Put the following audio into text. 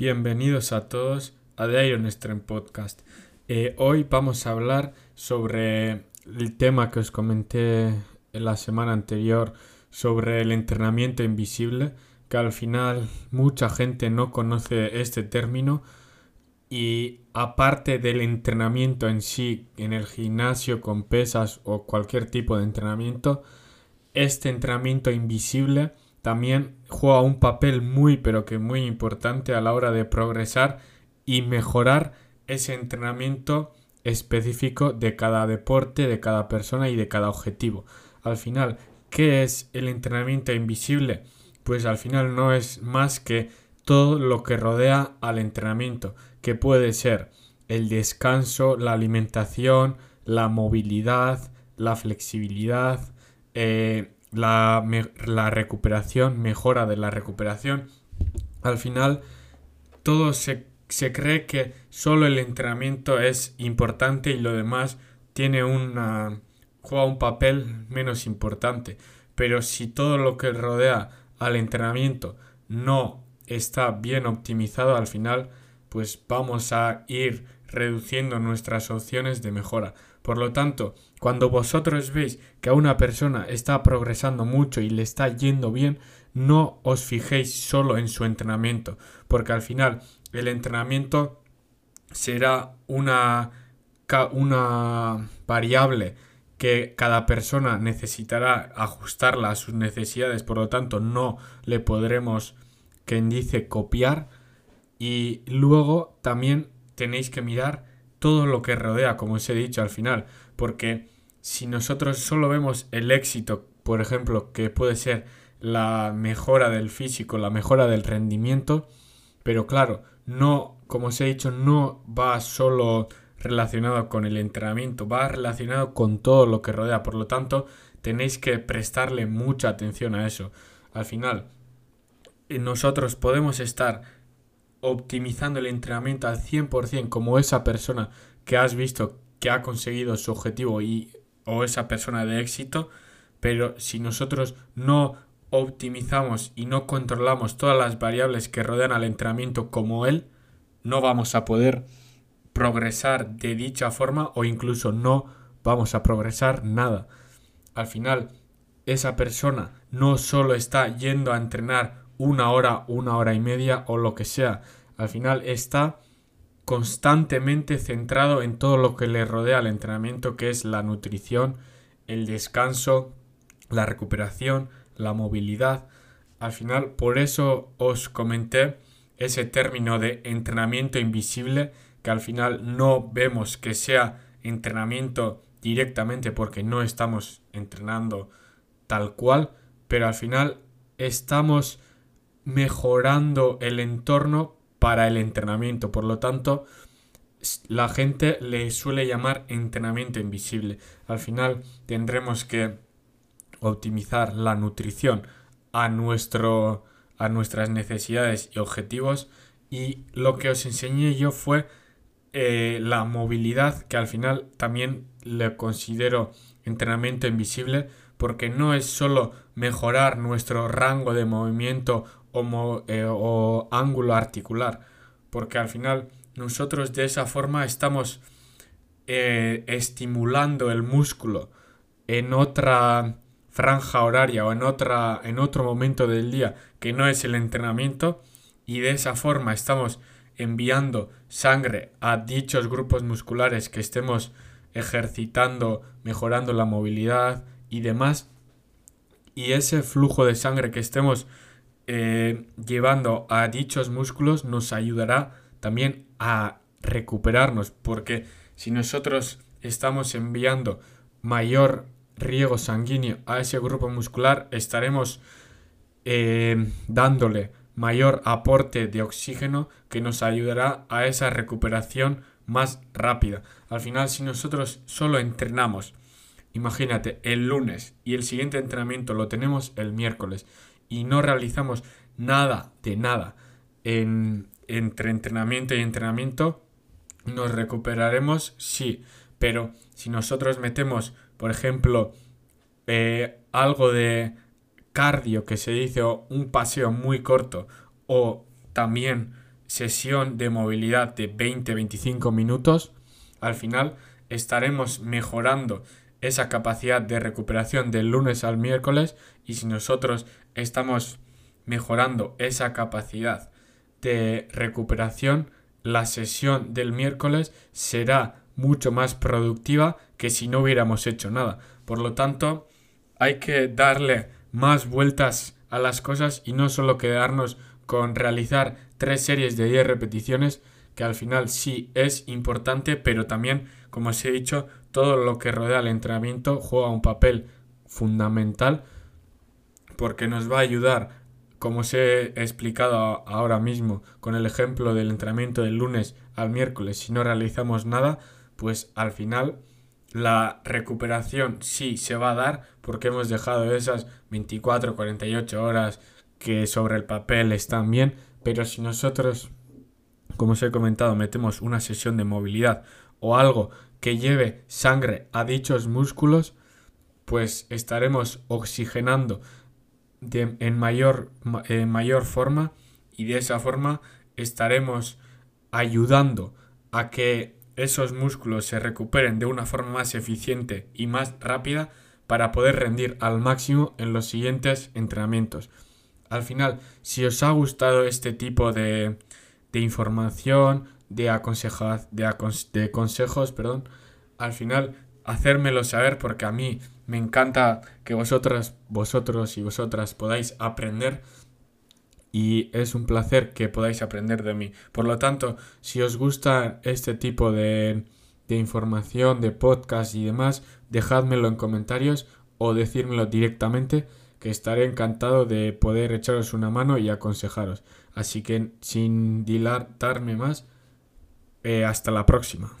Bienvenidos a todos a The Iron Stream Podcast. Eh, hoy vamos a hablar sobre el tema que os comenté en la semana anterior sobre el entrenamiento invisible, que al final mucha gente no conoce este término y aparte del entrenamiento en sí en el gimnasio con pesas o cualquier tipo de entrenamiento, este entrenamiento invisible también juega un papel muy pero que muy importante a la hora de progresar y mejorar ese entrenamiento específico de cada deporte, de cada persona y de cada objetivo. Al final, ¿qué es el entrenamiento invisible? Pues al final no es más que todo lo que rodea al entrenamiento, que puede ser el descanso, la alimentación, la movilidad, la flexibilidad, eh, la, la recuperación, mejora de la recuperación. Al final, todo se, se, cree que solo el entrenamiento es importante y lo demás tiene una juega un papel menos importante. Pero si todo lo que rodea al entrenamiento no está bien optimizado, al final, pues vamos a ir reduciendo nuestras opciones de mejora. Por lo tanto, cuando vosotros veis que a una persona está progresando mucho y le está yendo bien, no os fijéis solo en su entrenamiento, porque al final el entrenamiento será una, una variable que cada persona necesitará ajustarla a sus necesidades, por lo tanto no le podremos, quien dice, copiar. Y luego también tenéis que mirar todo lo que rodea, como os he dicho al final, porque si nosotros solo vemos el éxito, por ejemplo, que puede ser la mejora del físico, la mejora del rendimiento, pero claro, no, como os he dicho, no va solo relacionado con el entrenamiento, va relacionado con todo lo que rodea, por lo tanto, tenéis que prestarle mucha atención a eso. Al final, nosotros podemos estar optimizando el entrenamiento al 100% como esa persona que has visto que ha conseguido su objetivo y o esa persona de éxito, pero si nosotros no optimizamos y no controlamos todas las variables que rodean al entrenamiento como él, no vamos a poder progresar de dicha forma o incluso no vamos a progresar nada. Al final, esa persona no solo está yendo a entrenar una hora, una hora y media o lo que sea. Al final está constantemente centrado en todo lo que le rodea al entrenamiento, que es la nutrición, el descanso, la recuperación, la movilidad. Al final, por eso os comenté ese término de entrenamiento invisible, que al final no vemos que sea entrenamiento directamente porque no estamos entrenando tal cual, pero al final estamos mejorando el entorno para el entrenamiento. Por lo tanto, la gente le suele llamar entrenamiento invisible. Al final tendremos que optimizar la nutrición a, nuestro, a nuestras necesidades y objetivos. Y lo que os enseñé yo fue eh, la movilidad, que al final también le considero entrenamiento invisible, porque no es solo mejorar nuestro rango de movimiento eh, o, ángulo articular, porque al final nosotros de esa forma estamos eh, estimulando el músculo en otra franja horaria o en, otra, en otro momento del día que no es el entrenamiento y de esa forma estamos enviando sangre a dichos grupos musculares que estemos ejercitando, mejorando la movilidad y demás. Y ese flujo de sangre que estemos eh, llevando a dichos músculos nos ayudará también a recuperarnos, porque si nosotros estamos enviando mayor riego sanguíneo a ese grupo muscular, estaremos eh, dándole mayor aporte de oxígeno que nos ayudará a esa recuperación más rápida. Al final, si nosotros solo entrenamos, imagínate, el lunes y el siguiente entrenamiento lo tenemos el miércoles y no realizamos nada de nada en, entre entrenamiento y entrenamiento, nos recuperaremos, sí, pero si nosotros metemos, por ejemplo, eh, algo de cardio que se dice o un paseo muy corto o también sesión de movilidad de 20-25 minutos, al final estaremos mejorando esa capacidad de recuperación del lunes al miércoles y si nosotros estamos mejorando esa capacidad de recuperación, la sesión del miércoles será mucho más productiva que si no hubiéramos hecho nada. Por lo tanto, hay que darle más vueltas a las cosas y no solo quedarnos con realizar tres series de 10 repeticiones, que al final sí es importante, pero también, como os he dicho, todo lo que rodea el entrenamiento juega un papel fundamental porque nos va a ayudar, como os he explicado ahora mismo con el ejemplo del entrenamiento del lunes al miércoles, si no realizamos nada, pues al final la recuperación sí se va a dar porque hemos dejado esas 24, 48 horas que sobre el papel están bien, pero si nosotros, como os he comentado, metemos una sesión de movilidad o algo que lleve sangre a dichos músculos, pues estaremos oxigenando en, mayor, en mayor forma y de esa forma estaremos ayudando a que esos músculos se recuperen de una forma más eficiente y más rápida para poder rendir al máximo en los siguientes entrenamientos. Al final, si os ha gustado este tipo de, de información, de, aconsejar, de, de consejos, perdón, al final hacérmelo saber porque a mí me encanta que vosotras, vosotros y vosotras podáis aprender y es un placer que podáis aprender de mí. Por lo tanto, si os gusta este tipo de, de información, de podcast y demás, dejádmelo en comentarios o decírmelo directamente que estaré encantado de poder echaros una mano y aconsejaros. Así que sin dilatarme más, eh, hasta la próxima.